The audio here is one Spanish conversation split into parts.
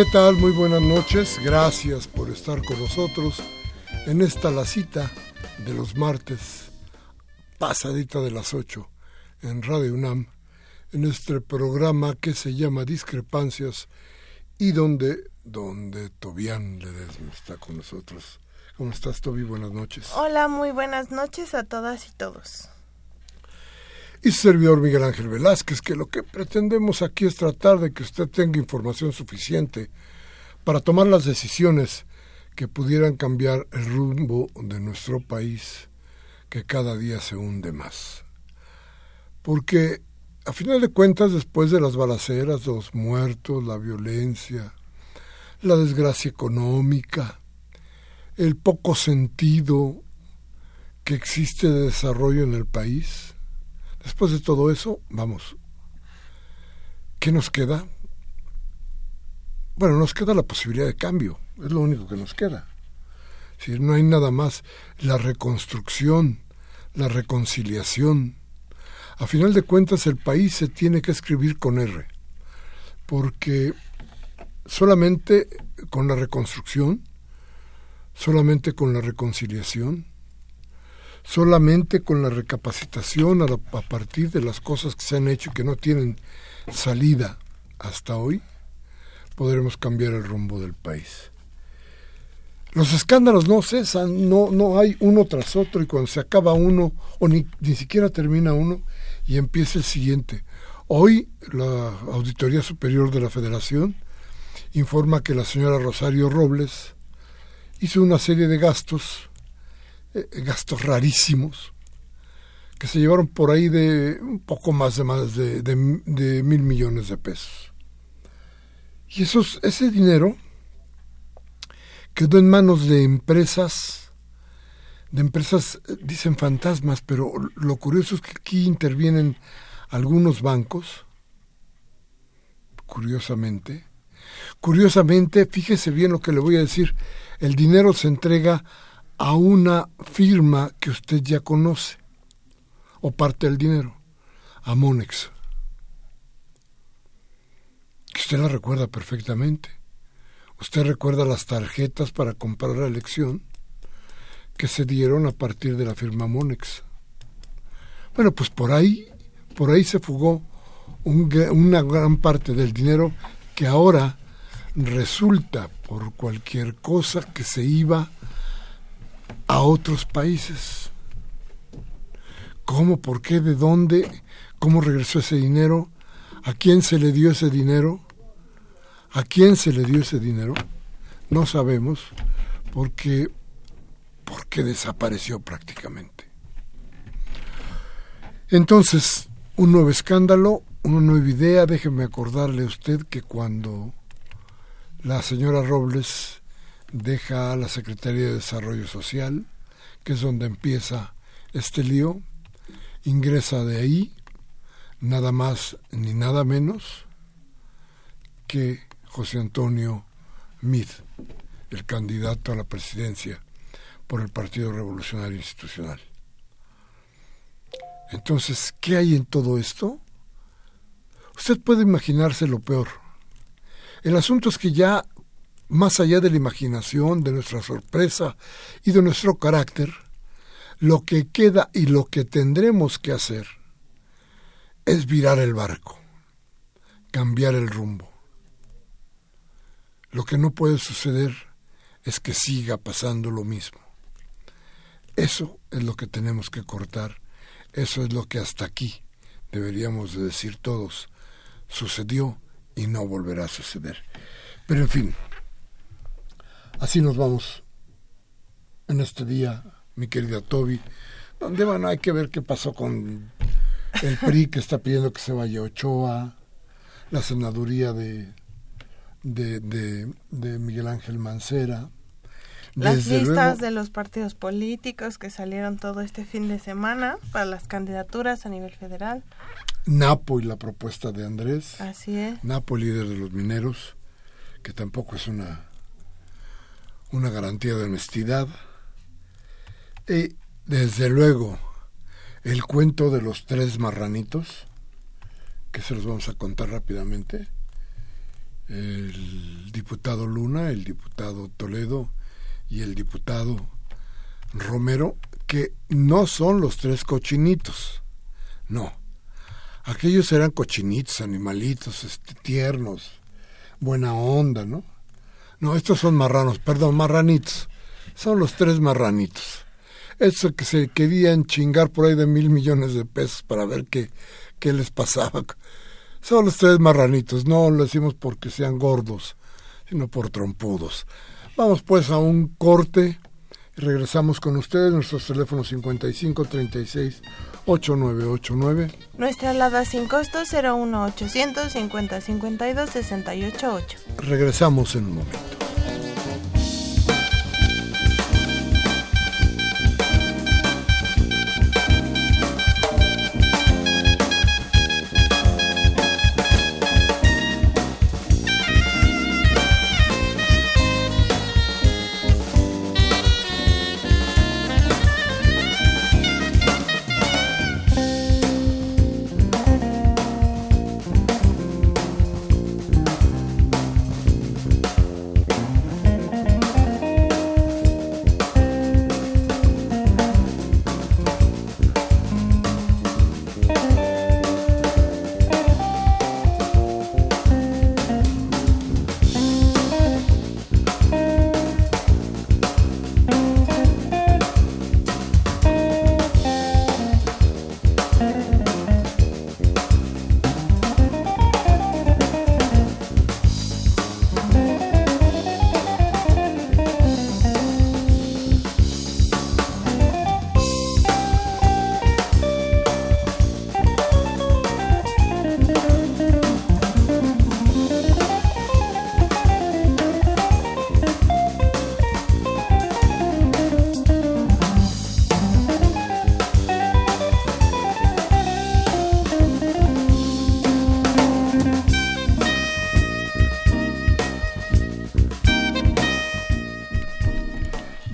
¿Qué tal? Muy buenas noches. Gracias por estar con nosotros en esta la cita de los martes, pasadita de las 8, en Radio UNAM, en este programa que se llama Discrepancias y donde, donde Tobián Ledesma está con nosotros. ¿Cómo estás, Tobi? Buenas noches. Hola, muy buenas noches a todas y todos y servidor Miguel Ángel Velázquez, que lo que pretendemos aquí es tratar de que usted tenga información suficiente para tomar las decisiones que pudieran cambiar el rumbo de nuestro país, que cada día se hunde más. Porque, a final de cuentas, después de las balaceras, los muertos, la violencia, la desgracia económica, el poco sentido que existe de desarrollo en el país, Después de todo eso, vamos, ¿qué nos queda? Bueno, nos queda la posibilidad de cambio, es lo único que nos queda. Si no hay nada más, la reconstrucción, la reconciliación. A final de cuentas, el país se tiene que escribir con R, porque solamente con la reconstrucción, solamente con la reconciliación, solamente con la recapacitación a, partir de las cosas que se han hecho y que no tienen salida hasta hoy, podremos cambiar el rumbo del país. Los escándalos no cesan, no, no hay uno tras otro y cuando se acaba uno o ni, ni siquiera termina uno y empieza el siguiente. Hoy la Auditoría Superior de la Federación informa que la señora Rosario Robles hizo una serie de gastos gastos rarísimos que se llevaron por ahí de un poco más de más de, mil millones de pesos. Y esos, ese dinero quedó en manos de empresas, de empresas, eh, dicen fantasmas, pero lo curioso es que aquí intervienen algunos bancos, curiosamente. Curiosamente, fíjese bien lo que le voy a decir, el dinero se entrega a una firma que usted ya conoce, o parte del dinero, a Monex, que usted la recuerda perfectamente. Usted recuerda las tarjetas para comprar la elección que se dieron a partir de la firma Monex. Bueno, pues por ahí, por ahí se fugó una gran parte del dinero que ahora resulta por cualquier cosa que se iba a otros países. ¿Cómo? ¿Por qué? ¿De dónde? ¿Cómo regresó ese dinero? ¿A quién se le dio ese dinero? ¿A quién se le dio ese dinero? No sabemos, porque, que desapareció prácticamente. Entonces, un nuevo escándalo, una nueva idea. Déjeme acordarle a usted que cuando la señora Robles deja a la Secretaría de Desarrollo Social, que es donde empieza este lío, ingresa de ahí nada más ni nada menos que José Antonio Mid, el candidato a la presidencia por el Partido Revolucionario Institucional. Entonces, ¿qué hay en todo esto? Usted puede imaginarse lo peor. El asunto es que ya, más allá de la imaginación, de nuestra sorpresa y de nuestro carácter, lo que queda y lo que tendremos que hacer es virar el barco, cambiar el rumbo. Lo que no puede suceder es que siga pasando lo mismo. Eso es lo que tenemos que cortar, eso es lo que hasta aquí deberíamos de decir todos, sucedió y no volverá a suceder. Pero en fin, así nos vamos en este día, mi querida Toby, donde bueno, hay que ver qué pasó con el PRI que está pidiendo que se vaya Ochoa, la senaduría de, de, de, Miguel Ángel Mancera. Las listas de los partidos políticos que salieron todo este fin de semana para las candidaturas a nivel federal. Napo y la propuesta de Andrés. Así es. Napo, líder de los mineros, que tampoco es una, una garantía de honestidad. Y desde luego, el cuento de los tres marranitos, que se los vamos a contar rápidamente. El diputado Luna, el diputado Toledo y el diputado Romero, que no son los tres cochinitos, no. Aquellos eran cochinitos, animalitos, este, tiernos, buena onda, ¿no? No, estos son marranos, perdón, marranitos. Son los tres marranitos eso que se querían chingar por ahí de mil millones de pesos para ver qué, qué les pasaba. Son los tres marranitos, no lo decimos porque sean gordos, sino por trompudos. Vamos pues a un corte regresamos con ustedes, nuestros teléfonos 55 36 8989. Nuestra alada sin costo 01800 50 52 688. Regresamos en un momento.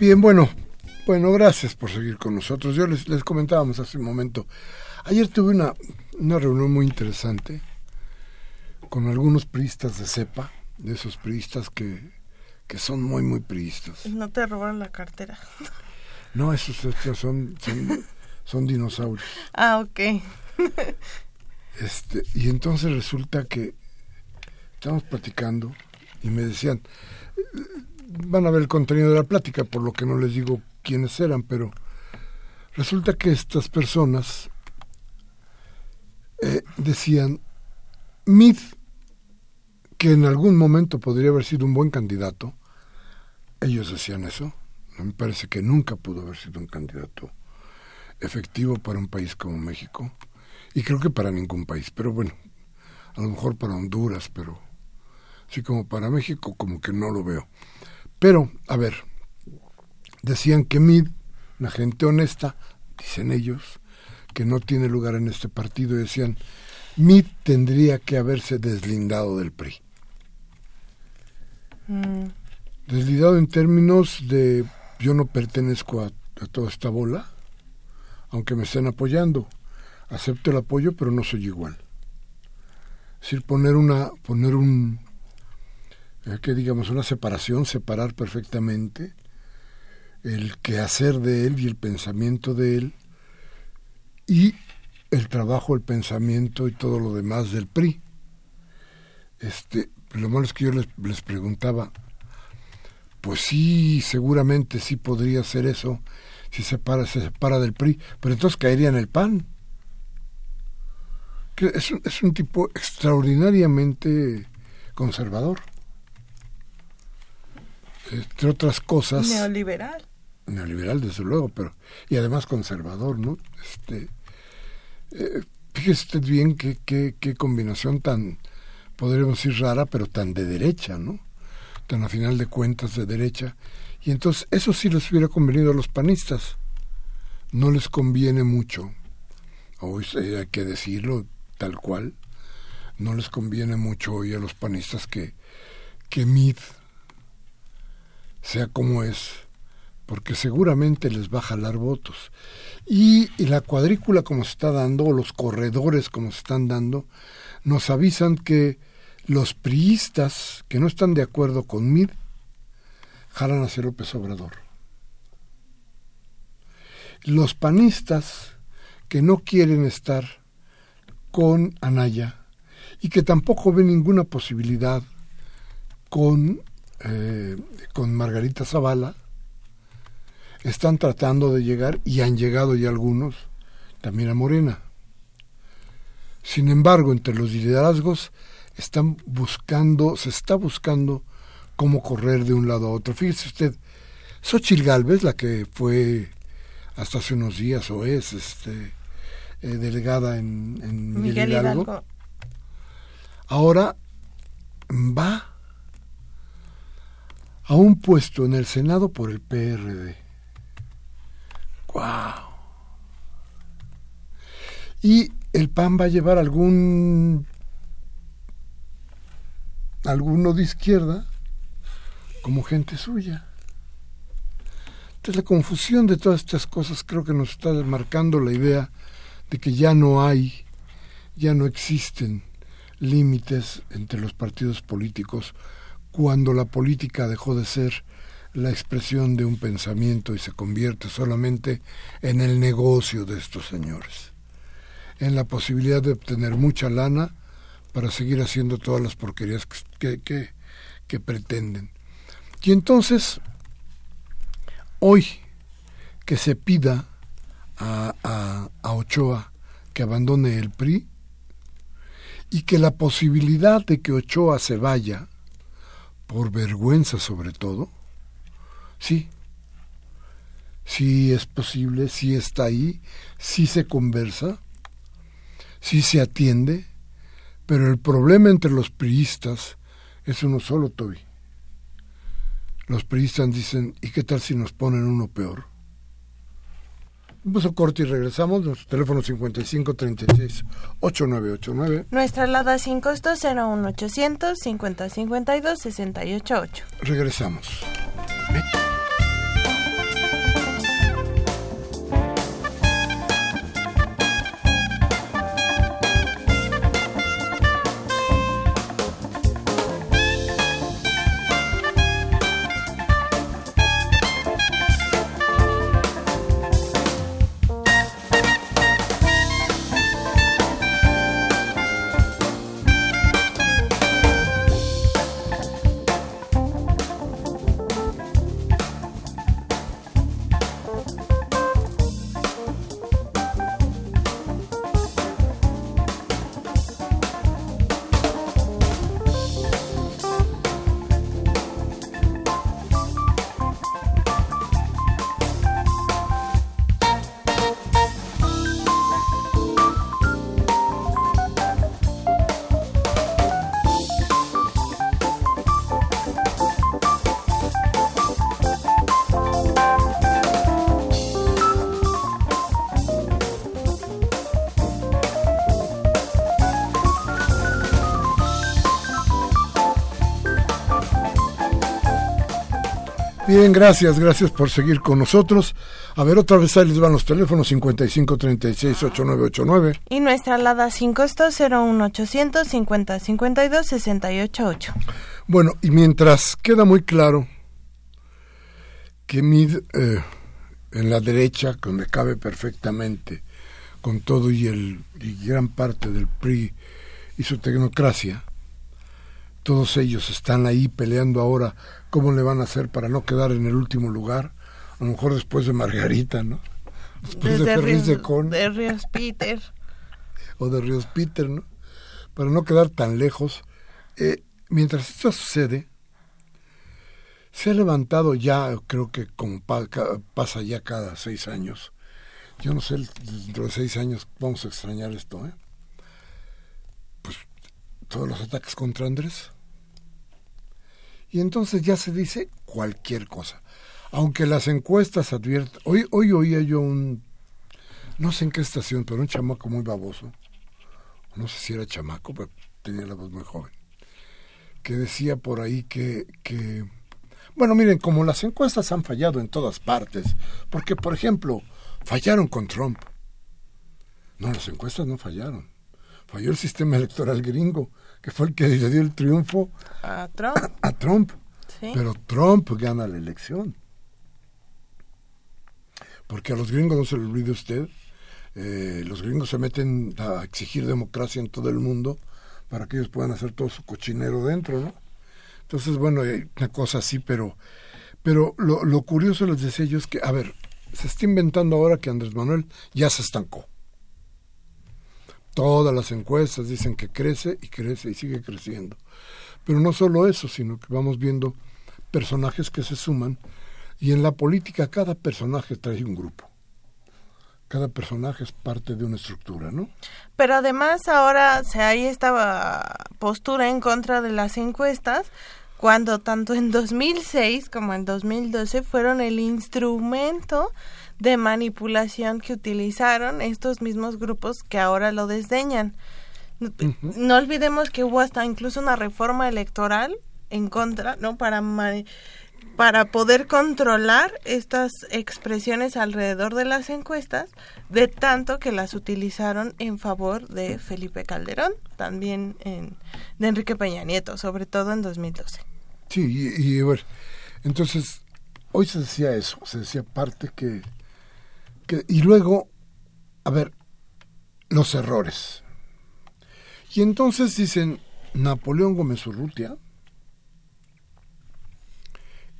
Bien, bueno, bueno, gracias por seguir con nosotros. Yo les, les comentábamos hace un momento. Ayer tuve una, una reunión muy interesante con algunos priistas de cepa, de esos priistas que, que son muy, muy priistas. No te robaron la cartera. No, esos, son, son, son dinosaurios. Ah, ok. este, y entonces resulta que estamos platicando y me decían, van a ver el contenido de la plática, por lo que no les digo quiénes eran, pero resulta que estas personas eh, decían, Mid, que en algún momento podría haber sido un buen candidato, ellos decían eso, me parece que nunca pudo haber sido un candidato efectivo para un país como México y creo que para ningún país, pero bueno, a lo mejor para Honduras, pero así como para México como que no lo veo. Pero, a ver, decían que Mid, una gente honesta, dicen ellos, que no tiene lugar en este partido, y decían, Mid tendría que haberse deslindado del PRI. Mm. Deslindado en términos de yo no pertenezco a, toda esta bola, aunque me estén apoyando. Acepto el apoyo, pero no soy igual. Es decir, poner una, poner un, que digamos, una separación, separar perfectamente el quehacer de él y el pensamiento de él y el trabajo, el pensamiento y todo lo demás del PRI. Este, lo malo es que yo les, les preguntaba, pues sí, seguramente sí podría ser eso si se, para, se separa del PRI, pero entonces caería en el PAN. Que es, es un tipo extraordinariamente conservador. Entre otras cosas. Neoliberal. Neoliberal, desde luego, pero. Y además conservador, ¿no? Este. Eh, fíjese usted bien qué, qué, qué combinación tan, podríamos decir rara, pero tan de derecha, ¿no? Tan a final de cuentas de derecha. Y entonces eso sí les hubiera convenido a los panistas. No les conviene mucho, hoy hay que decirlo tal cual, no les conviene mucho hoy a los panistas que, que Mid sea como es, porque seguramente les va a jalar votos. Y, la cuadrícula como se está dando, o los corredores como se están dando, nos avisan que los priistas que no están de acuerdo con Mid jalan hacia López Obrador. Los panistas que no quieren estar con Anaya y que tampoco ven ninguna posibilidad con, eh, con Margarita Zavala, están tratando de llegar y han llegado ya algunos también a Morena. Sin embargo, entre los liderazgos están buscando, se está buscando cómo correr de un lado a otro. Fíjese usted, Xochil Galvez, la que fue hasta hace unos días o es este, eh, delegada en, Miguel, Hidalgo, ahora va a un puesto en el Senado por el PRD. ¡Guau! Y el PAN va a llevar algún alguno de izquierda como gente suya. Entonces la confusión de todas estas cosas creo que nos está marcando la idea de que ya no hay, ya no existen límites entre los partidos políticos cuando la política dejó de ser la expresión de un pensamiento y se convierte solamente en el negocio de estos señores, en la posibilidad de obtener mucha lana para seguir haciendo todas las porquerías que, que, pretenden. Y entonces, hoy que se pida a, a, a, Ochoa que abandone el PRI y que la posibilidad de que Ochoa se vaya, por vergüenza sobre todo, sí, sí es posible, sí está ahí, sí se conversa, sí se atiende, pero el problema entre los priistas es uno solo, Toby. Los priistas dicen, ¿y qué tal si nos ponen uno peor? Vamos a corte y regresamos. Nuestro teléfono 5536-8989. Nuestra alada sin costo 01800 5052 688. Regresamos. Bien, gracias, gracias por seguir con nosotros. A ver, otra vez ahí les van los teléfonos 55 36 8989. Y nuestra alada sin costo 01800 50 52 688. Bueno, y mientras queda muy claro que Mid eh, en la derecha, donde cabe perfectamente, con todo y, el, y gran parte del PRI y su tecnocracia, todos ellos están ahí peleando ahora cómo le van a hacer para no quedar en el último lugar, a lo mejor después de Margarita, ¿no? Después de Ferris de Con. De Ríos Peter. O de Ríos Peter, ¿no? Para no quedar tan lejos. Eh, mientras esto sucede, se ha levantado ya, creo que como pasa ya cada seis años, yo no sé, dentro de seis años vamos a extrañar esto, ¿eh? Pues todos los ataques contra Andrés. Y entonces ya se dice cualquier cosa. Aunque las encuestas advierten... Hoy, hoy oía yo un... No sé en qué estación, pero un chamaco muy baboso. No sé si era chamaco, pero tenía la voz muy joven. Que decía por ahí que... que bueno, miren, como las encuestas han fallado en todas partes, porque, por ejemplo, fallaron con Trump. No, las encuestas no fallaron. Falló el sistema electoral gringo que fue el que le dio el triunfo a Trump. A, Trump. Pero Trump gana la elección. Porque a los gringos no se le olvide usted, eh, los gringos se meten a exigir democracia en todo el mundo para que ellos puedan hacer todo su cochinero dentro, ¿no? Entonces, bueno, hay una cosa así, pero, pero lo, lo curioso les decía yo es que, a ver, se está inventando ahora que Andrés Manuel ya se estancó. Todas las encuestas dicen que crece y crece y sigue creciendo. Pero no solo eso, sino que vamos viendo personajes que se suman y en la política cada personaje trae un grupo. Cada personaje es parte de una estructura, ¿no? Pero además ahora se hay esta postura en contra de las encuestas cuando tanto en 2006 como en 2012 fueron el instrumento de manipulación que utilizaron estos mismos grupos que ahora lo desdeñan. No olvidemos que hubo hasta incluso una reforma electoral en contra, ¿no? Para para poder controlar estas expresiones alrededor de las encuestas, de tanto que las utilizaron en favor de Felipe Calderón, también en, de Enrique Peña Nieto, sobre todo en 2012. Sí, y, y bueno, entonces, hoy se decía eso, se decía parte que y luego, a ver, los errores. Y entonces dicen, Napoleón Gómez Urrutia,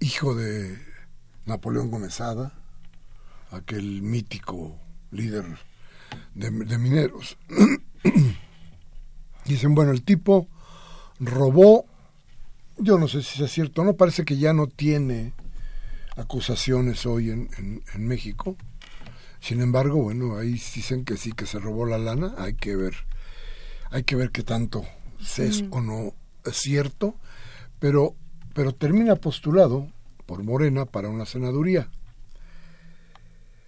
hijo de Napoleón Gómezada, aquel mítico líder de, mineros. Dicen, bueno, el tipo robó, yo no sé si es cierto no, parece que ya no tiene acusaciones hoy en, en, en México sin embargo, bueno, ahí dicen que sí, que se robó la lana, hay que ver, hay que ver qué tanto es o no es cierto, pero, pero termina postulado por Morena para una senaduría.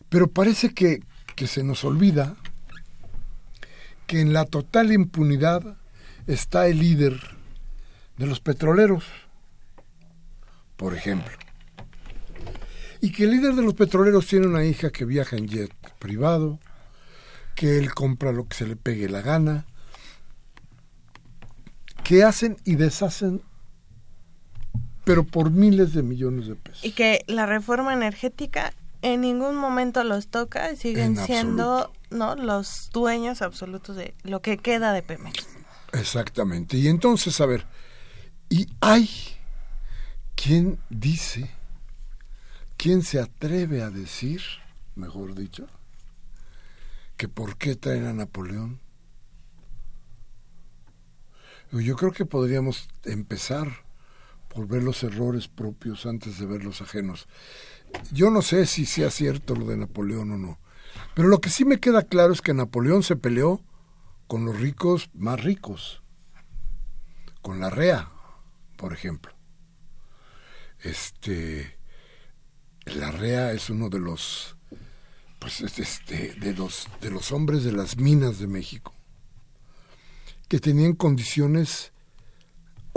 Pero parece que, que se nos olvida que en la total impunidad está el líder de los petroleros, por ejemplo y que el líder de los petroleros tiene una hija que viaja en jet privado, que él compra lo que se le pegue la gana, que hacen y deshacen, pero por miles de millones de pesos. Y que la reforma energética en ningún momento los toca y siguen siendo no los dueños absolutos de lo que queda de Pemex. Exactamente. Y entonces, a ver, y hay quien dice ¿Quién se atreve a decir, mejor dicho, que por qué traen a Napoleón? Yo creo que podríamos empezar por ver los errores propios antes de ver los ajenos. Yo no sé si sea cierto lo de Napoleón o no, pero lo que sí me queda claro es que Napoleón se peleó con los ricos más ricos, con la REA, por ejemplo. Este, la REA es uno de los pues este de de los hombres de las minas de México que tenían condiciones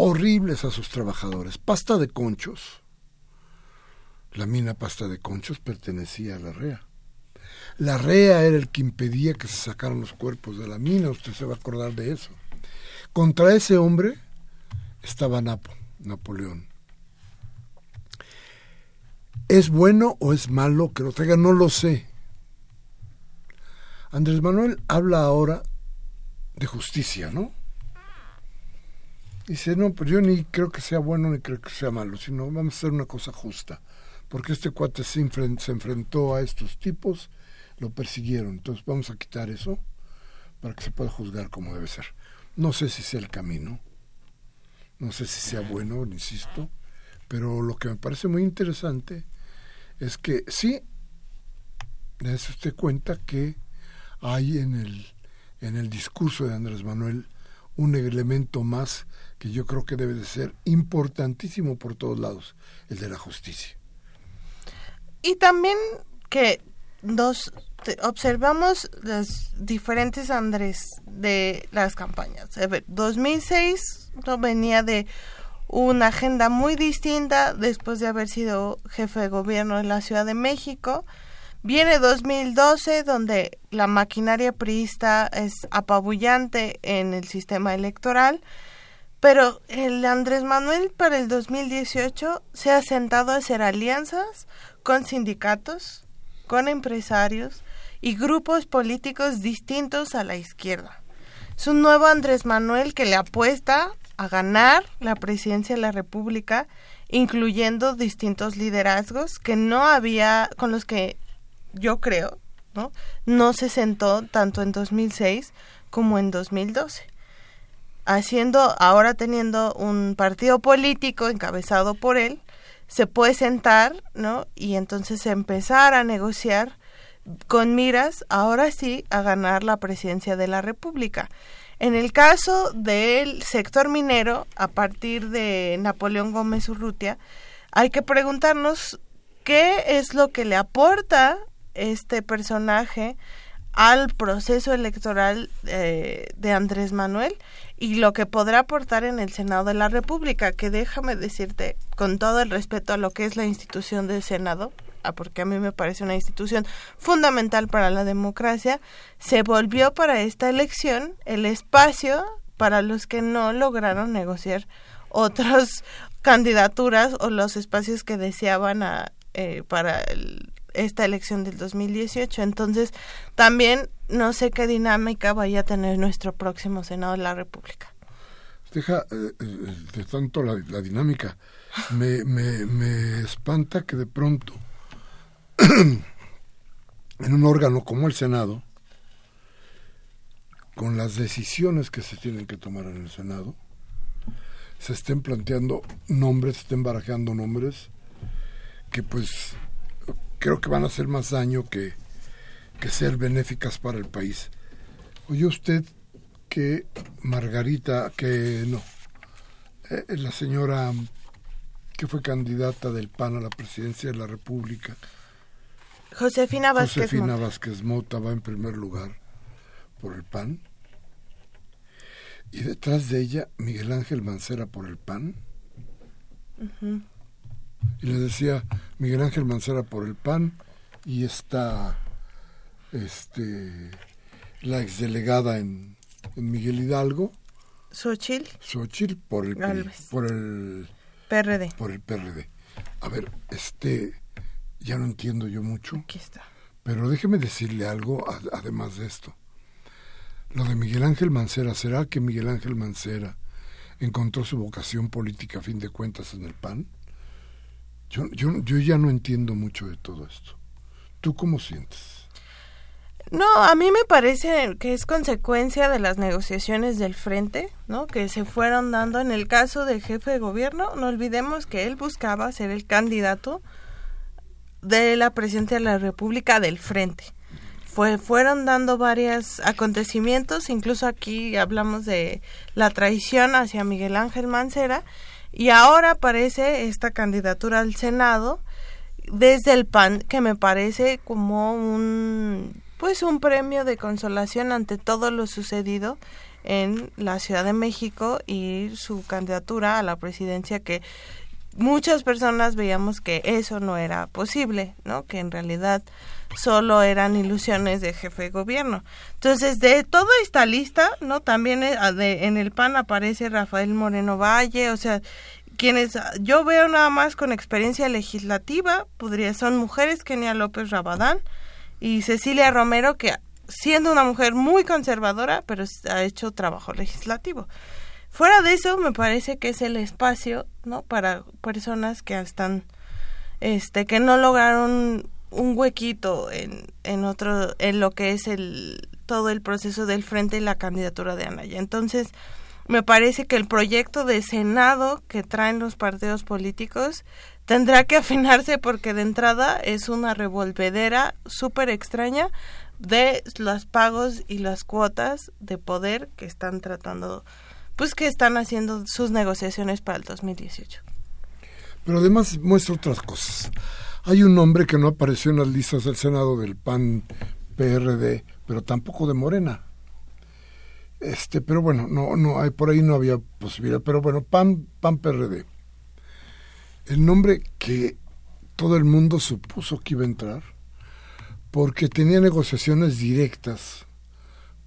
horribles a sus trabajadores, pasta de conchos, La mina Pasta de Conchos pertenecía a la REA. La REA era el que impedía que se sacaran los cuerpos de la mina, usted se va a acordar de eso. Contra ese hombre estaba Napo, Napoleón. ¿Es bueno o es malo que lo traiga? No lo sé. Andrés Manuel habla ahora de justicia, ¿no? Dice, no, pero yo ni creo que sea bueno ni creo que sea malo, sino vamos a hacer una cosa justa. Porque este cuate se, se enfrentó a estos tipos, lo persiguieron, entonces vamos a quitar eso para que se pueda juzgar como debe ser. No sé si sea el camino, no sé si sea bueno, insisto, pero lo que me parece muy interesante es que sí, dése usted cuenta que hay en el, en el discurso de Andrés Manuel un elemento más que yo creo que debe de ser importantísimo por todos lados, el de la justicia. Y también que dos observamos los diferentes Andrés de las campañas. 2006 no venía de una agenda muy distinta después de haber sido jefe de gobierno en la Ciudad de México. Viene 2012, donde la maquinaria priista es apabullante en el sistema electoral, pero el Andrés Manuel para el 2018 se ha sentado a hacer alianzas con sindicatos, con empresarios y grupos políticos distintos a la izquierda. Es un nuevo Andrés Manuel que le apuesta a ganar la presidencia de la República, incluyendo distintos liderazgos que no había, con los que yo creo, ¿no? No se sentó tanto en 2006 como en 2012. Haciendo, ahora teniendo un partido político encabezado por él, se puede sentar, ¿no? Y entonces empezar a negociar con miras, ahora sí, a ganar la presidencia de la República. En el caso del sector minero, a partir de Napoleón Gómez Urrutia, hay que preguntarnos qué es lo que le aporta este personaje al proceso electoral eh, de Andrés Manuel y lo que podrá aportar en el Senado de la República, que déjame decirte, con todo el respeto a lo que es la institución del Senado, porque a mí me parece una institución fundamental para la democracia, se volvió para esta elección el espacio para los que no lograron negociar otras candidaturas o los espacios que deseaban a, eh, para esta elección del 2018. Entonces, también no sé qué dinámica vaya a tener nuestro próximo Senado de la República. Deja eh, eh, de tanto la, la dinámica. Me, me, me espanta que de pronto en un órgano como el Senado, con las decisiones que se tienen que tomar en el Senado, se estén planteando nombres, se estén barajeando nombres que pues creo que van a hacer más daño que, que ser benéficas para el país. Oye usted que Margarita, que no, eh, la señora que fue candidata del PAN a la presidencia de la República, Josefina Vázquez Josefina Vázquez Mota va en primer lugar por el PAN. Y detrás de ella, Miguel Ángel Mancera por el PAN. Y le decía, Miguel Ángel Mancera por el PAN y está este, la exdelegada en, en Miguel Hidalgo. Xochitl. Xochitl por el, por el PRD. Por el PRD. A ver, este ya no entiendo yo mucho. Aquí está. Pero déjeme decirle algo además de esto. Lo de Miguel Ángel Mancera, ¿será que Miguel Ángel Mancera encontró su vocación política a fin de cuentas en el PAN? Yo, yo, yo ya no entiendo mucho de todo esto. ¿Tú cómo sientes? No, a mí me parece que es consecuencia de las negociaciones del frente, ¿no? Que se fueron dando en el caso del jefe de gobierno. No olvidemos que él buscaba ser el candidato de la presidencia de la República del Frente. Fue, fueron dando varios acontecimientos, incluso aquí hablamos de la traición hacia Miguel Ángel Mancera, y ahora aparece esta candidatura al Senado desde el PAN, que me parece como un pues un premio de consolación ante todo lo sucedido en la Ciudad de México y su candidatura a la presidencia que muchas personas veíamos que eso no era posible, ¿no? Que en realidad solo eran ilusiones de jefe de gobierno. Entonces, de toda esta lista, ¿no? También eh, en el PAN aparece Rafael Moreno Valle, o sea, quienes yo veo nada más con experiencia legislativa, podría son mujeres Kenia López Rabadán y Cecilia Romero que siendo una mujer muy conservadora, pero ha hecho trabajo legislativo. Fuera de eso, me parece que es el espacio, ¿no? Para personas que están, este, que no lograron un huequito en, en otro, en lo que es el, todo el proceso del frente y la candidatura de Anaya. Entonces, me parece que el proyecto de Senado que traen los partidos políticos tendrá que afinarse porque de entrada es una revolvedera súper extraña de los pagos y las cuotas de poder que están tratando pues que están haciendo sus negociaciones para el 2018. Pero además muestra otras cosas. Hay un nombre que no apareció en las listas del Senado del PAN PRD, pero tampoco de Morena. Este, pero bueno, no, no, hay, por ahí no había posibilidad. Pero bueno, PAN, PAN PRD. El nombre que todo el mundo supuso que iba a entrar, porque tenía negociaciones directas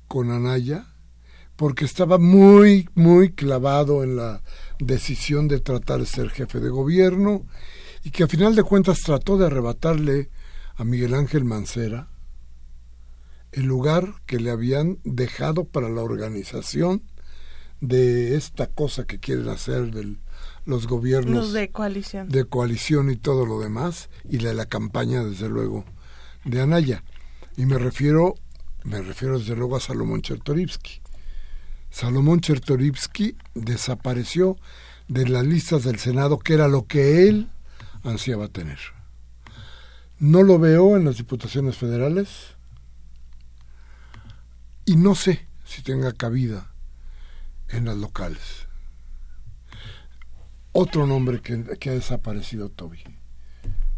con Anaya porque estaba muy, muy clavado en la decisión de tratar de ser jefe de gobierno y que a final de cuentas trató de arrebatarle a Miguel Ángel Mancera el lugar que le habían dejado para la organización de esta cosa que quieren hacer de los gobiernos de coalición. de coalición y todo lo demás y de la campaña desde luego de Anaya y me refiero me refiero desde luego a Salomón Chertorivsky Salomón Chertorivsky desapareció de las listas del Senado, que era lo que él ansiaba tener. No lo veo en las diputaciones federales y no sé si tenga cabida en las locales. Otro nombre que, ha desaparecido, Toby,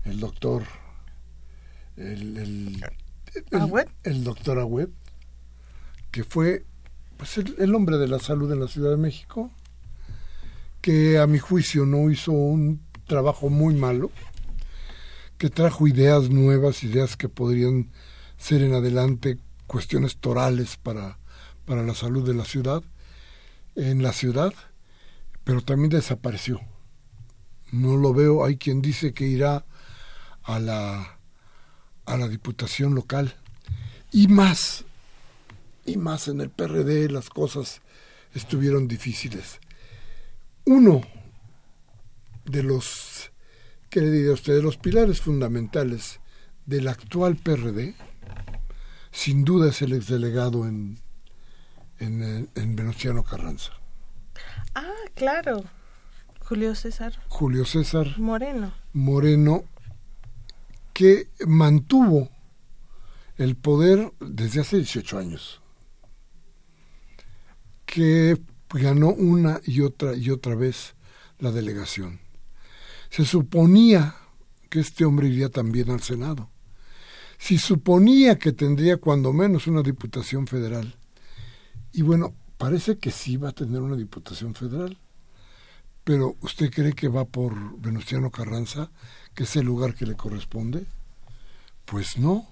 el doctor, el, el, el doctor Agüed, que fue pues el, hombre de la salud en la Ciudad de México, que a mi juicio no hizo un trabajo muy malo, que trajo ideas nuevas, ideas que podrían ser en adelante cuestiones torales para, para la salud de la ciudad, en la ciudad, pero también desapareció. No lo veo, hay quien dice que irá a la, a la diputación local. Y más, y más en el PRD las cosas estuvieron difíciles. Uno de los, ¿qué le diría usted? De los pilares fundamentales del actual PRD, sin duda es el exdelegado en, en, en Venustiano Carranza. Ah, claro. Julio César. Julio César. Moreno. Moreno, que mantuvo el poder desde hace 18 años que ganó una y otra y otra vez la delegación. Se suponía que este hombre iría también al Senado. Si suponía que tendría cuando menos una diputación federal. Y bueno, parece que sí va a tener una diputación federal. Pero ¿usted cree que va por Venustiano Carranza, que es el lugar que le corresponde? Pues no.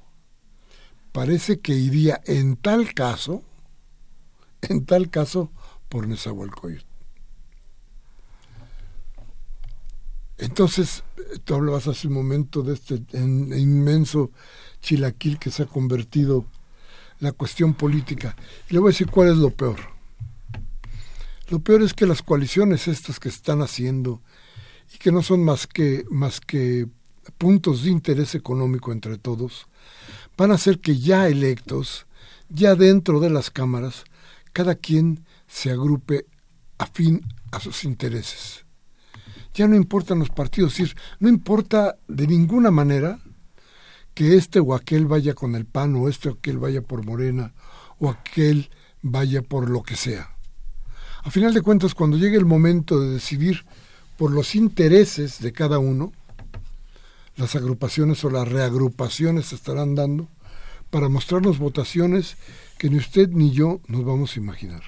Parece que iría en tal caso en tal caso por Nezahualcóyotl. Entonces, tú hablabas hace un momento de este inmenso chilaquil que se ha convertido la cuestión política. Le voy a decir cuál es lo peor. Lo peor es que las coaliciones estas que están haciendo y que no son más que, más que puntos de interés económico entre todos, van a hacer que ya electos, ya dentro de las cámaras, cada quien se agrupe afín a sus intereses. Ya no importan los partidos, no importa de ninguna manera que este o aquel vaya con el PAN o este o aquel vaya por Morena o aquel vaya por lo que sea. A final de cuentas, cuando llegue el momento de decidir por los intereses de cada uno, las agrupaciones o las reagrupaciones se estarán dando para mostrarnos votaciones que ni usted ni yo nos vamos a imaginar.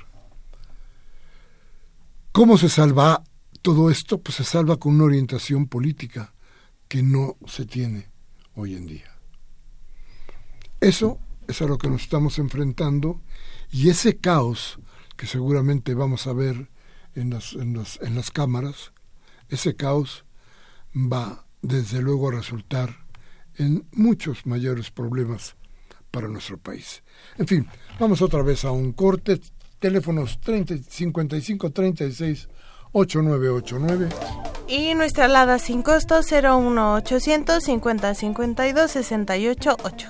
¿Cómo se salva todo esto pues se salva con una orientación política que no se tiene hoy en día. Eso es a lo que nos estamos enfrentando y ese caos que seguramente vamos a ver en las, en en las cámaras, ese caos va desde luego a resultar en muchos mayores problemas para nuestro país. En fin, vamos otra vez a un corte. Teléfonos 30, 55 36 8989. Y nuestra alada sin costo 01800 50 52 68 8.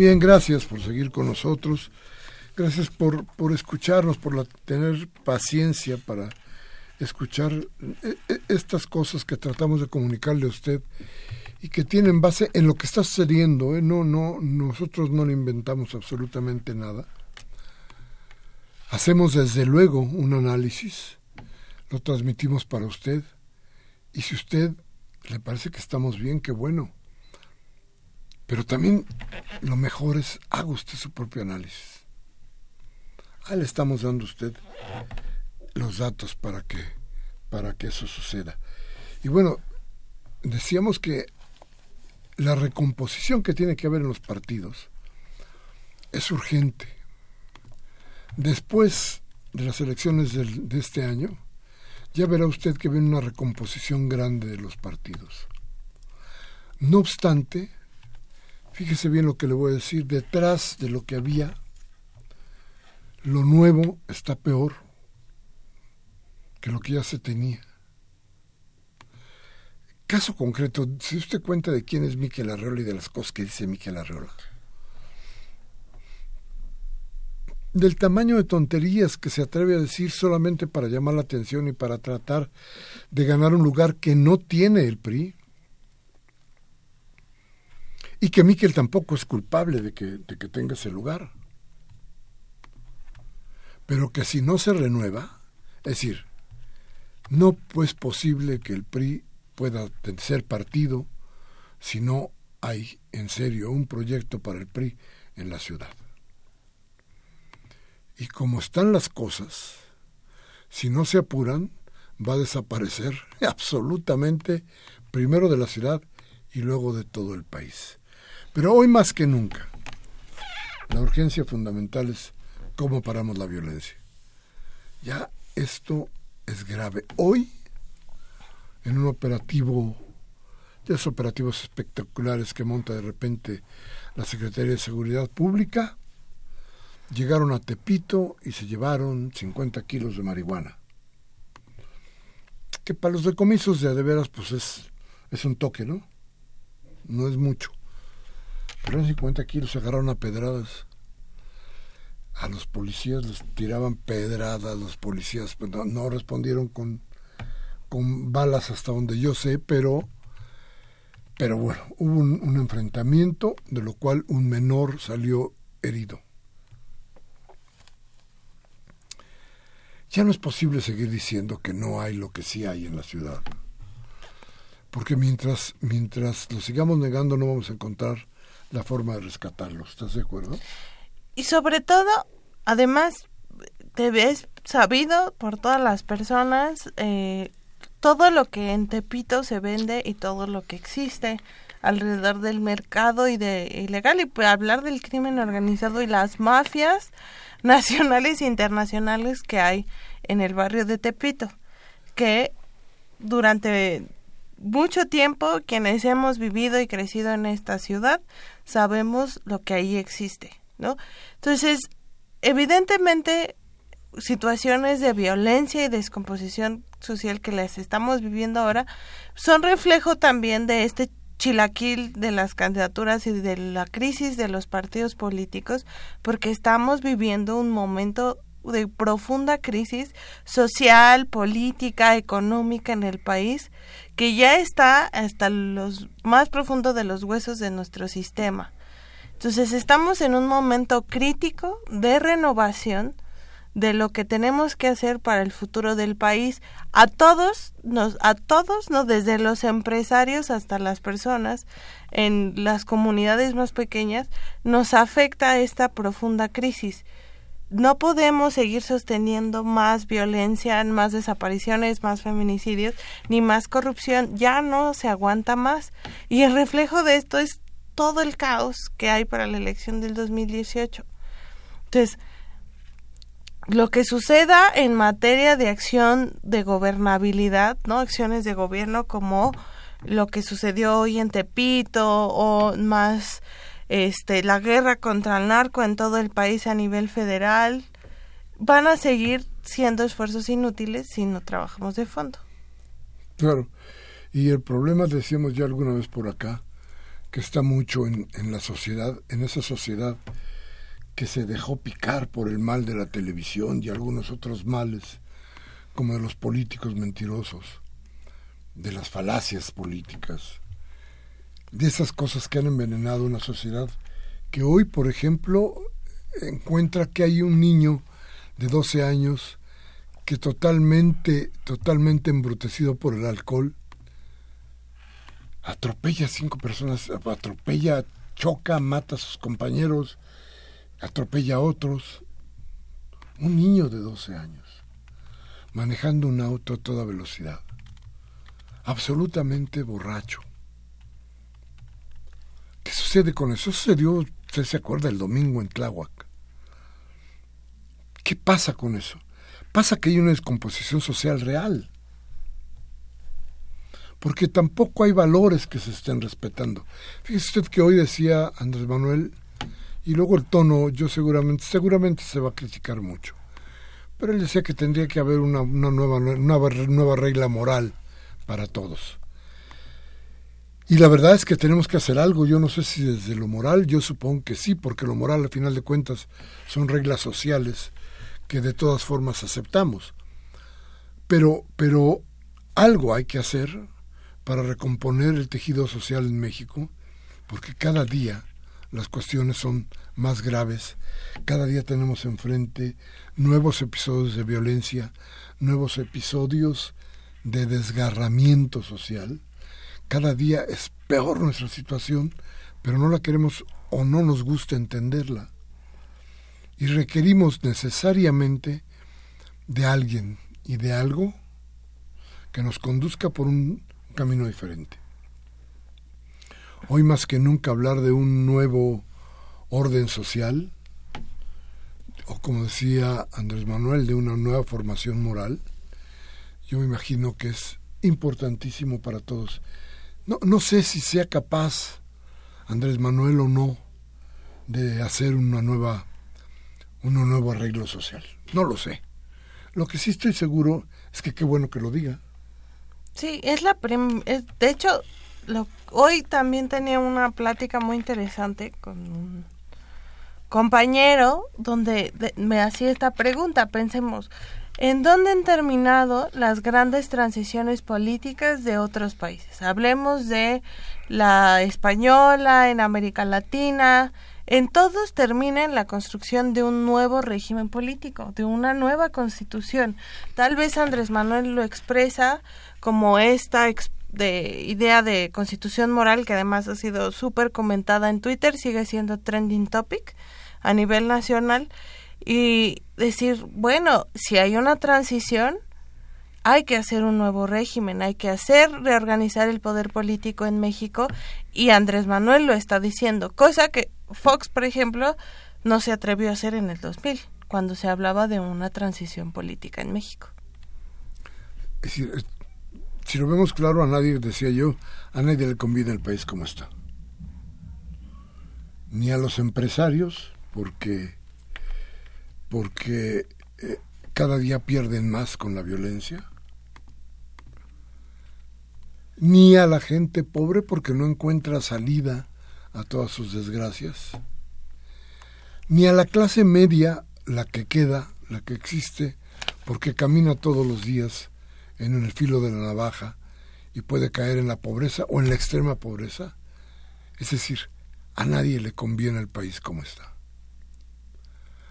Bien, gracias por seguir con nosotros. Gracias por, por escucharnos, por la, tener paciencia para escuchar eh, eh, estas cosas que tratamos de comunicarle a usted y que tienen base en lo que está sucediendo. ¿eh? No, no, nosotros no inventamos absolutamente nada. Hacemos desde luego un análisis, lo transmitimos para usted y si usted le parece que estamos bien, qué bueno. Pero también lo mejor es haga usted su propio análisis. Ahí le estamos dando a usted los datos para que, para que eso suceda. Y bueno, decíamos que la recomposición que tiene que haber en los partidos es urgente. Después de las elecciones de este año, ya verá usted que viene una recomposición grande de los partidos. No obstante, Fíjese bien lo que le voy a decir, detrás de lo que había, lo nuevo está peor que lo que ya se tenía. Caso concreto, ¿se usted cuenta de quién es Miquel Arreola y de las cosas que dice Miquel Arreola? Del tamaño de tonterías que se atreve a decir solamente para llamar la atención y para tratar de ganar un lugar que no tiene el PRI y que Miquel tampoco es culpable de que, de que tenga ese lugar. Pero que si no se renueva, es decir, no es posible que el PRI pueda ser partido si no hay en serio un proyecto para el PRI en la ciudad. Y como están las cosas, si no se apuran, va a desaparecer absolutamente primero de la ciudad y luego de todo el país. Pero hoy más que nunca, la urgencia fundamental es cómo paramos la violencia. Ya esto es grave. Hoy, en un operativo, de esos operativos espectaculares que monta de repente la Secretaría de Seguridad Pública, llegaron a Tepito y se llevaron 50 kilos de marihuana. Que para los decomisos de adeveras, pues es, es un toque, ¿no? No es mucho. Pero en 50 kilos se agarraron a pedradas. A los policías les tiraban pedradas, los policías pues, no, respondieron con, con balas hasta donde yo sé, pero, pero bueno, hubo un, un enfrentamiento de lo cual un menor salió herido. Ya no es posible seguir diciendo que no hay lo que sí hay en la ciudad. Porque mientras, mientras lo sigamos negando no vamos a encontrar la forma de rescatarlos. ¿Estás de acuerdo? Y sobre todo, además, te ves sabido por todas las personas eh, todo lo que en Tepito se vende y todo lo que existe alrededor del mercado y de ilegal y pues, hablar del crimen organizado y las mafias nacionales e internacionales que hay en el barrio de Tepito que durante mucho tiempo quienes hemos vivido y crecido en esta ciudad sabemos lo que ahí existe, ¿no? Entonces, evidentemente situaciones de violencia y descomposición social que les estamos viviendo ahora son reflejo también de este chilaquil de las candidaturas y de la crisis de los partidos políticos porque estamos viviendo un momento de profunda crisis social, política, económica en el país que ya está hasta los más profundos de los huesos de nuestro sistema. Entonces estamos en un momento crítico de renovación de lo que tenemos que hacer para el futuro del país. A todos nos a todos desde los empresarios hasta las personas en las comunidades más pequeñas nos afecta esta profunda crisis no podemos seguir sosteniendo más violencia, más desapariciones, más feminicidios, ni más corrupción. Ya no se aguanta más. Y el reflejo de esto es todo el caos que hay para la elección del 2018. Entonces, lo que suceda en materia de acción de gobernabilidad, ¿no? Acciones de gobierno como lo que sucedió hoy en Tepito o más este la guerra contra el narco en todo el país a nivel federal van a seguir siendo esfuerzos inútiles si no trabajamos de fondo. Claro. Y el problema, decíamos ya alguna vez por acá, que está mucho en, en la sociedad, en esa sociedad que se dejó picar por el mal de la televisión y algunos otros males, como de los políticos mentirosos, de las falacias políticas, de esas cosas que han envenenado una sociedad que hoy, por ejemplo, encuentra que hay un niño de 12 años que totalmente, totalmente embrutecido por el alcohol, atropella a cinco personas, atropella, choca, mata a sus compañeros, atropella a otros. Un niño de 12 años, manejando un auto a toda velocidad, absolutamente borracho. ¿Qué sucede con eso? Sucedió, usted se acuerda, el domingo en Tláhuac. ¿Qué pasa con eso? Pasa que hay una descomposición social real. Porque tampoco hay valores que se estén respetando. Fíjese usted que hoy decía Andrés Manuel y luego el tono, yo seguramente, seguramente se va a criticar mucho. Pero él decía que tendría que haber una, nueva, nueva regla moral para todos. Y la verdad es que tenemos que hacer algo. Yo no sé si desde lo moral, yo supongo que sí, porque lo moral, al final de cuentas, son reglas sociales que de todas formas aceptamos. Pero, pero algo hay que hacer para recomponer el tejido social en México, porque cada día las cuestiones son más graves. Cada día tenemos enfrente nuevos episodios de violencia, nuevos episodios de desgarramiento social. Cada día es peor nuestra situación, pero no la queremos o no nos gusta entenderla. Y requerimos necesariamente de alguien y de algo que nos conduzca por un camino diferente. Hoy más que nunca hablar de un nuevo orden social, o como decía Andrés Manuel, de una nueva formación moral, yo me imagino que es importantísimo para todos. No, no sé si sea capaz Andrés Manuel o no de hacer una nueva un nuevo arreglo social. No lo sé. Lo que sí estoy seguro es que qué bueno que lo diga. Sí, es la de hecho hoy también tenía una plática muy interesante con un compañero donde me hacía esta pregunta. Pensemos, ¿en dónde han terminado las grandes transiciones políticas de otros países? Hablemos de la española, en América Latina, en todos termina en la construcción de un nuevo régimen político, de una nueva constitución. Tal vez Andrés Manuel lo expresa como esta de idea de constitución moral que además ha sido súper comentada en Twitter, sigue siendo trending topic a nivel nacional y decir, bueno, si hay una transición, hay que hacer un nuevo régimen, hay que hacer reorganizar el poder político en México y Andrés Manuel lo está diciendo, cosa que Fox, por ejemplo, no se atrevió a hacer en el 2000, cuando se hablaba de una transición política en México. Es decir, si lo vemos claro, a nadie, decía yo, a nadie le conviene el país como está. Ni a los empresarios, porque, porque eh, cada día pierden más con la violencia, ni a la gente pobre porque no encuentra salida a todas sus desgracias, ni a la clase media, la que queda, la que existe, porque camina todos los días en el filo de la navaja y puede caer en la pobreza o en la extrema pobreza. Es decir, a nadie le conviene el país como está.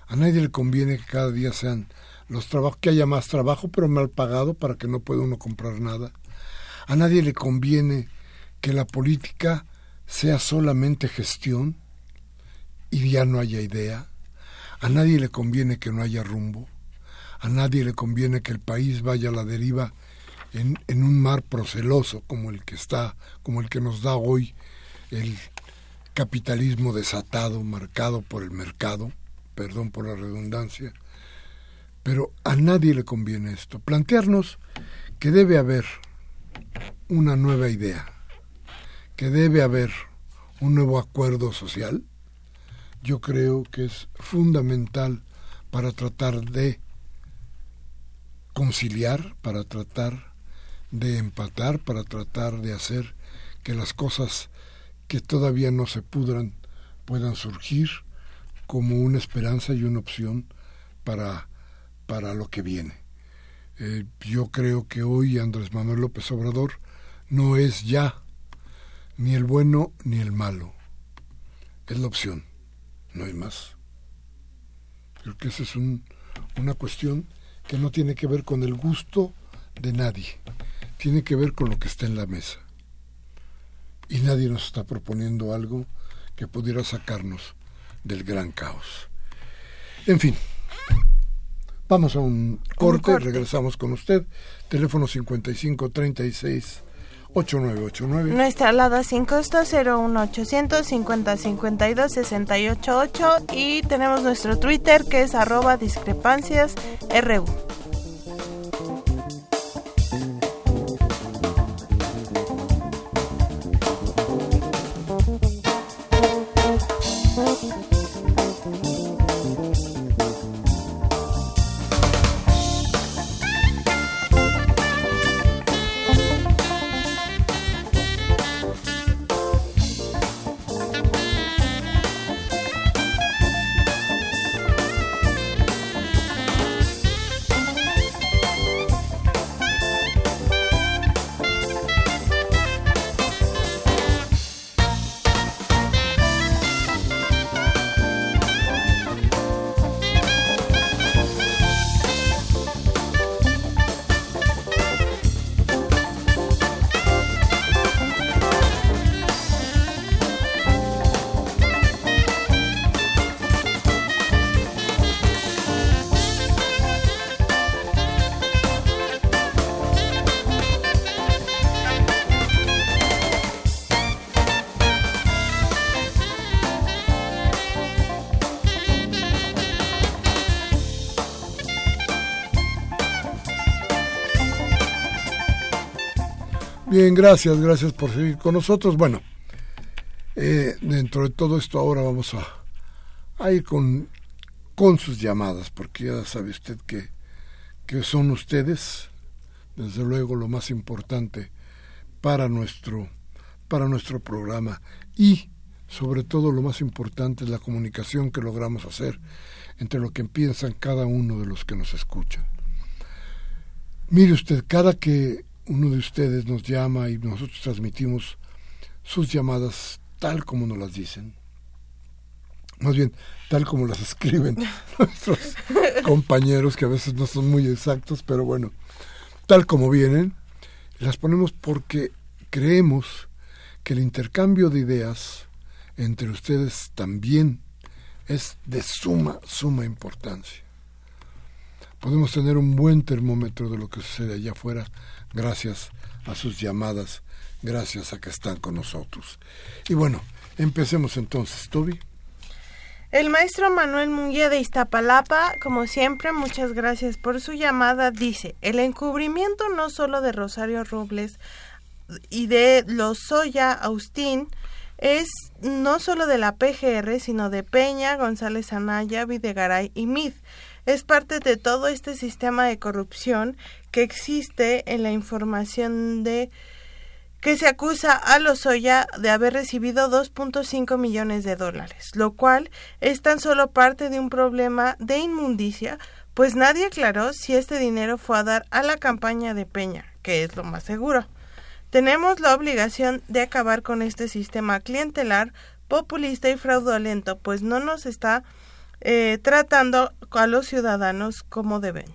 A nadie le conviene que cada día sean los trabajos, que haya más trabajo, pero mal pagado para que no pueda uno comprar nada. A nadie le conviene que la política sea solamente gestión y ya no haya idea. A nadie le conviene que no haya rumbo. A nadie le conviene que el país vaya a la deriva en, un mar proceloso como el que está, como el que nos da hoy el capitalismo desatado, marcado por el mercado, perdón por la redundancia, pero a nadie le conviene esto. Plantearnos que debe haber una nueva idea, que debe haber un nuevo acuerdo social, yo creo que es fundamental para tratar de conciliar, para tratar de empatar, para tratar de hacer que las cosas que todavía no se pudran puedan surgir como una esperanza y una opción para, para lo que viene. Eh, yo creo que hoy Andrés Manuel López Obrador no es ya ni el bueno ni el malo. Es la opción, no hay más. Creo que esa es un, una cuestión que no tiene que ver con el gusto de nadie, tiene que ver con lo que está en la mesa. Y nadie nos está proponiendo algo que pudiera sacarnos del gran caos. En fin, vamos a un corte, regresamos con usted. Teléfono 5536 8989. Nuestra alada sin costo 01800 50 52 688 y tenemos nuestro Twitter que es arroba discrepancias RU. Gracias, gracias por seguir con nosotros. Bueno, eh, dentro de todo esto ahora vamos a, ir con, con sus llamadas, porque ya sabe usted que, que son ustedes, desde luego, lo más importante para nuestro, para nuestro programa y sobre todo lo más importante es la comunicación que logramos hacer entre lo que piensan cada uno de los que nos escuchan. Mire usted, cada que uno de ustedes nos llama y nosotros transmitimos sus llamadas tal como nos las dicen. Más bien, tal como las escriben nuestros compañeros, que a veces no son muy exactos, pero bueno, tal como vienen, las ponemos porque creemos que el intercambio de ideas entre ustedes también es de suma, suma importancia. Podemos tener un buen termómetro de lo que sucede allá afuera gracias a sus llamadas, gracias a que están con nosotros. Y bueno, empecemos entonces, Toby. El maestro Manuel Munguía de Iztapalapa, como siempre, muchas gracias por su llamada, dice, el encubrimiento no solo de Rosario Robles y de Lozoya Austín, es no solo de la PGR, sino de Peña, González Anaya, Videgaray y Mid. Es parte de todo este sistema de corrupción que existe en la información de que se acusa a Lozoya de haber recibido 2.5 millones de dólares, lo cual es tan solo parte de un problema de inmundicia, pues nadie aclaró si este dinero fue a dar a la campaña de Peña, que es lo más seguro. Tenemos la obligación de acabar con este sistema clientelar, populista y fraudulento, pues no nos está eh, tratando a los ciudadanos como deben.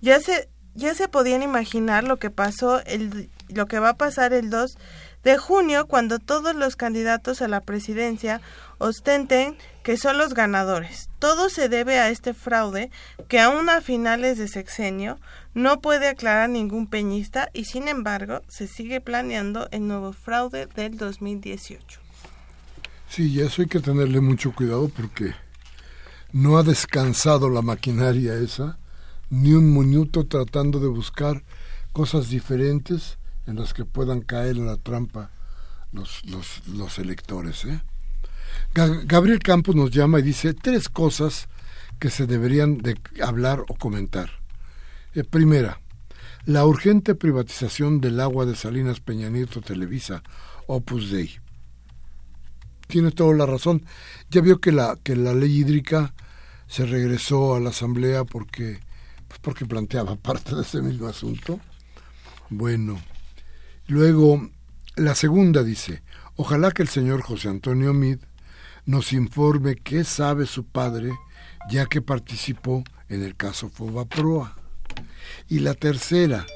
Ya se, ya se podían imaginar lo que pasó el lo que va a pasar el 2 de junio cuando todos los candidatos a la presidencia ostenten que son los ganadores. Todo se debe a este fraude que aún a finales de sexenio no puede aclarar ningún peñista y sin embargo se sigue planeando el nuevo fraude del 2018. Sí, y eso hay que tenerle mucho cuidado porque no ha descansado la maquinaria esa, ni un minuto tratando de buscar cosas diferentes en las que puedan caer en la trampa los, los, los electores. ¿eh? Gabriel Campos nos llama y dice tres cosas que se deberían de hablar o comentar. Eh, primera, la urgente privatización del agua de Salinas Peña Nieto Televisa, Opus Dei. Tiene toda la razón. Ya vio que la, que la ley hídrica se regresó a la Asamblea porque, porque planteaba parte de ese mismo asunto. Bueno, Luego, la segunda dice, ojalá que el señor José Antonio Mid nos informe qué sabe su padre, ya que participó en el caso Fobaproa. Y la tercera,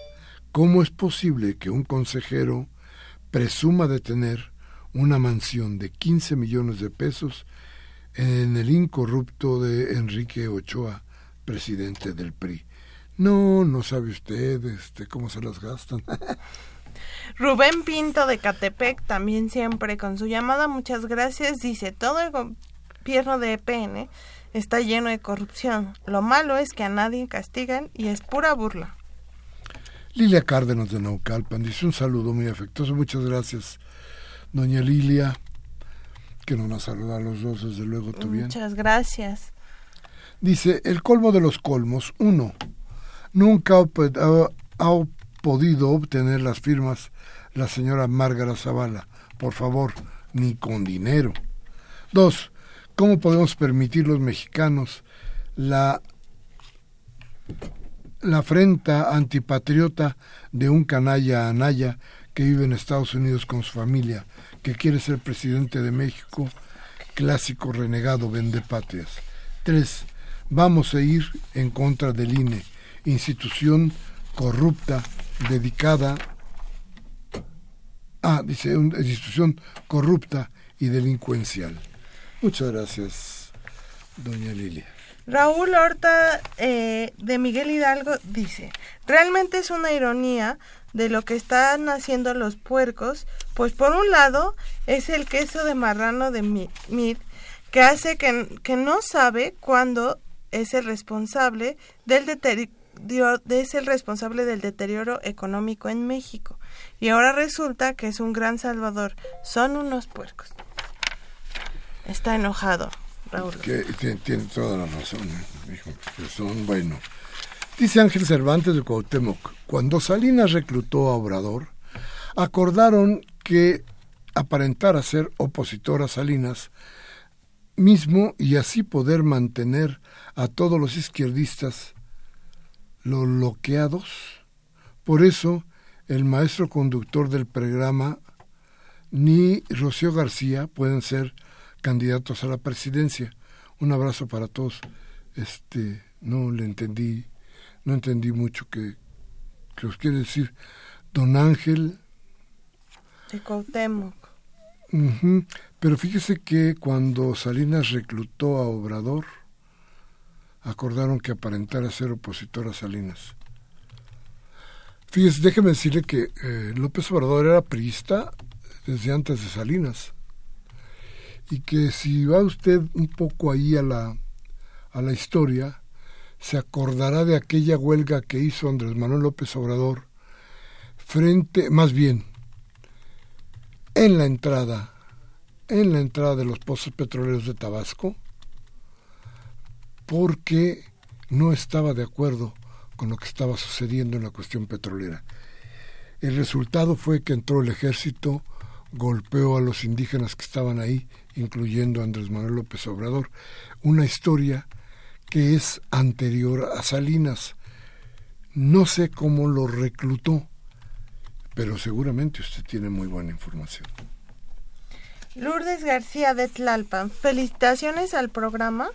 ¿cómo es posible que un consejero presuma de tener una mansión de 15 millones de pesos en el incorrupto de Enrique Ochoa, presidente del PRI? No, no sabe usted este, cómo se las gastan. Rubén Pinto de Catepec, también siempre con su llamada, muchas gracias, dice, todo el gobierno de EPN está lleno de corrupción. Lo malo es que a nadie castigan y es pura burla. Lilia Cárdenas de Naucalpan dice un saludo muy afectuoso, muchas gracias, doña Lilia, que nos nos saluda a los dos, desde luego, tú bien. Muchas gracias. Dice, el colmo de los colmos, uno, nunca ha, podido obtener las firmas la señora Márgara Zavala. Por favor, ni con dinero. Dos, ¿cómo podemos permitir los mexicanos la, la afrenta antipatriota de un canalla anaya que vive en Estados Unidos con su familia, que quiere ser presidente de México, clásico renegado vende patrias? Tres, vamos a ir en contra del INE, institución corrupta dedicada a, dice, una institución corrupta y delincuencial. Muchas gracias, doña Lilia. Raúl Horta eh, de Miguel Hidalgo dice, realmente es una ironía de lo que están haciendo los puercos, pues por un lado es el queso de marrano de Mid, que hace que, que no sabe cuándo es el responsable del deterioro es el responsable del deterioro económico en México y ahora resulta que es un gran salvador. Son unos puercos. Está enojado, Raúl. tiene, toda la razón, son, bueno. Dice Ángel Cervantes de Cuauhtémoc, cuando Salinas reclutó a Obrador, acordaron que aparentara ser opositor a Salinas mismo y así poder mantener a todos los izquierdistas los bloqueados. Por eso, el maestro conductor del programa ni Rocío García pueden ser candidatos a la presidencia. Un abrazo para todos. Este, no le entendí, no entendí mucho que, que os quiere decir. Don Ángel. De Cuauhtémoc. Pero fíjese que cuando Salinas reclutó a Obrador, acordaron que aparentara ser opositor a Salinas. Fíjese, déjeme decirle que eh, López Obrador era priista desde antes de Salinas. Y que si va usted un poco ahí a la, a la historia, se acordará de aquella huelga que hizo Andrés Manuel López Obrador frente, más bien, en la entrada, en la entrada de los pozos petroleros de Tabasco, porque no estaba de acuerdo con lo que estaba sucediendo en la cuestión petrolera. El resultado fue que entró el ejército, golpeó a los indígenas que estaban ahí, incluyendo a Andrés Manuel López Obrador. Una historia que es anterior a Salinas. No sé cómo lo reclutó, pero seguramente usted tiene muy buena información. Lourdes García de Tlalpan, felicitaciones al programa.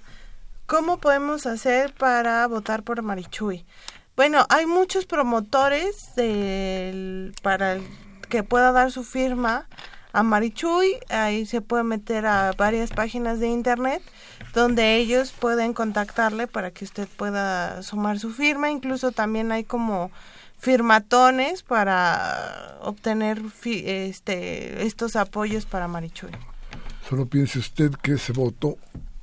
¿Cómo podemos hacer para votar por Marichuy? Bueno, hay muchos promotores para que pueda dar su firma a Marichuy. Ahí se puede meter a varias páginas de internet donde ellos pueden contactarle para que usted pueda sumar su firma. Incluso también hay como firmatones para obtener este, estos apoyos para Marichuy. Solo piense usted que ese voto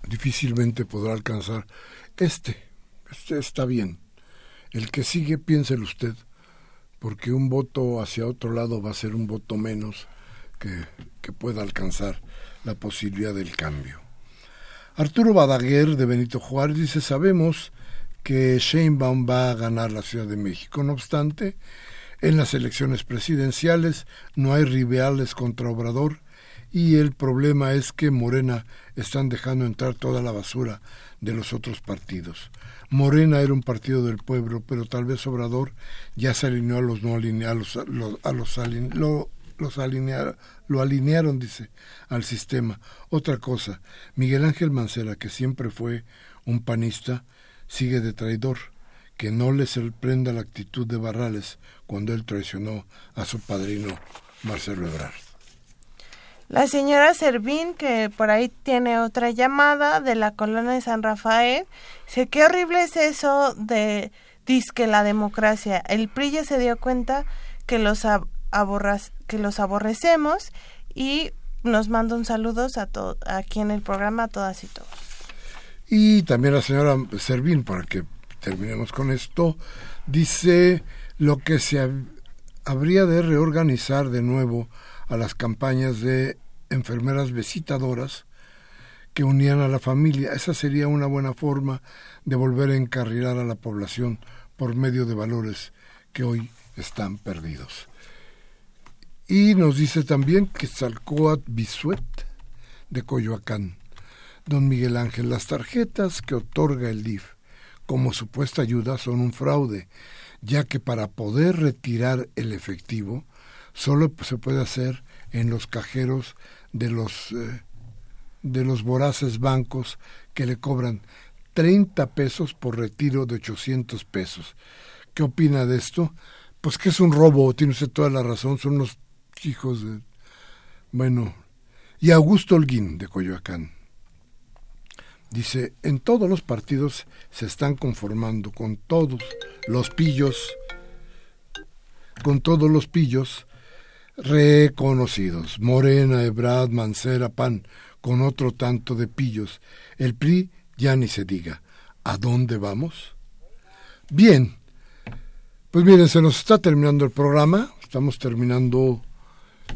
difícilmente podrá alcanzar este. Este está bien. El que sigue, piénselo usted, porque un voto hacia otro lado va a ser un voto menos que, que pueda alcanzar la posibilidad del cambio. Arturo Badaguer de Benito Juárez dice, sabemos que Sheinbaum va a ganar la Ciudad de México. No obstante, en las elecciones presidenciales no hay rivales contra Obrador y el problema es que Morena están dejando entrar toda la basura de los otros partidos. Morena era un partido del pueblo, pero tal vez Obrador ya se alineó a los no alineados, a los, a los, los lo alinearon, dice, al sistema. Otra cosa, Miguel Ángel Mancera, que siempre fue un panista, sigue de traidor. Que no le sorprenda la actitud de Barrales cuando él traicionó a su padrino Marcelo Ebrard. La señora Servín, que por ahí tiene otra llamada de la colonia de San Rafael, dice, qué horrible es eso de disque la democracia. El PRI se dio cuenta que los que los aborrecemos y nos manda un saludos a aquí en el programa a todas y todos. Y también la señora Servín, para que terminemos con esto, dice lo que se habría de reorganizar de nuevo a las campañas de enfermeras visitadoras que unían a la familia. Esa sería una buena forma de volver a encarrilar a la población por medio de valores que hoy están perdidos. Y nos dice también que Salcoat Bisuet de Coyoacán. Don Miguel Ángel, las tarjetas que otorga el DIF como supuesta ayuda son un fraude, ya que para poder retirar el efectivo solo se puede hacer en los cajeros de los eh, de los voraces bancos que le cobran 30 pesos por retiro de 800 pesos. ¿Qué opina de esto? Pues que es un robo, tiene usted toda la razón, son unos hijos de... Bueno, y Augusto Holguín de Coyoacán. Dice, en todos los partidos se están conformando con todos los pillos, con todos los pillos reconocidos. Morena, Ebrad, Mancera, Pan, con otro tanto de pillos. El PRI ya ni se diga. ¿A dónde vamos? Bien, pues miren, se nos está terminando el programa. Estamos terminando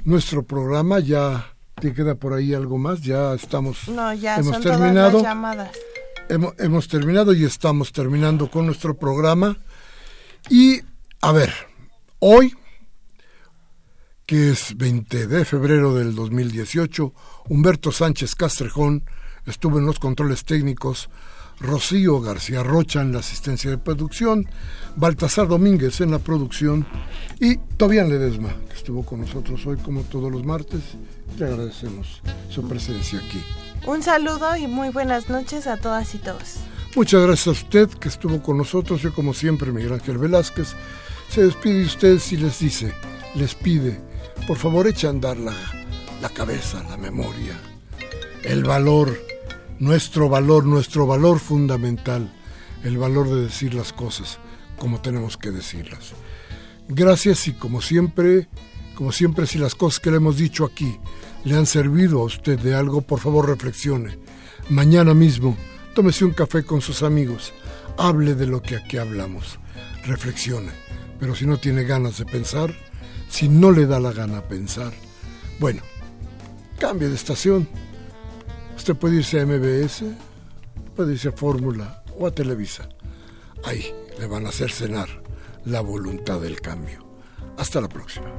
nuestro programa. Ya te queda por ahí algo más. Ya estamos. No, ya hemos terminado. llamadas. Hemos, hemos terminado y estamos terminando con nuestro programa. Y a ver, hoy, que es 20 de febrero del 2018, Humberto Sánchez Castrejón estuvo en los controles técnicos Rocío García Rocha en la asistencia de producción, Baltasar Domínguez en la producción y Tobián Ledesma, que estuvo con nosotros hoy como todos los martes. Te agradecemos su presencia aquí. Un saludo y muy buenas noches a todas y todos. Muchas gracias a usted que estuvo con nosotros. Yo como siempre, Miguel Ángel Velázquez, se despide de usted y les dice, les pide, por favor eche a andar la, la cabeza, la memoria, el valor, nuestro valor, nuestro valor fundamental, el valor de decir las cosas como tenemos que decirlas. Gracias y como siempre, como siempre si las cosas que le hemos dicho aquí le han servido a usted de algo, por favor reflexione. Mañana mismo, tómese un café con sus amigos, hable de lo que aquí hablamos, reflexione. Pero si no tiene ganas de pensar, si no le da la gana pensar. Bueno, cambie de estación. Usted puede irse a MBS, puede irse a Fórmula o a Televisa. Ahí le van a hacer cenar la voluntad del cambio. Hasta la próxima.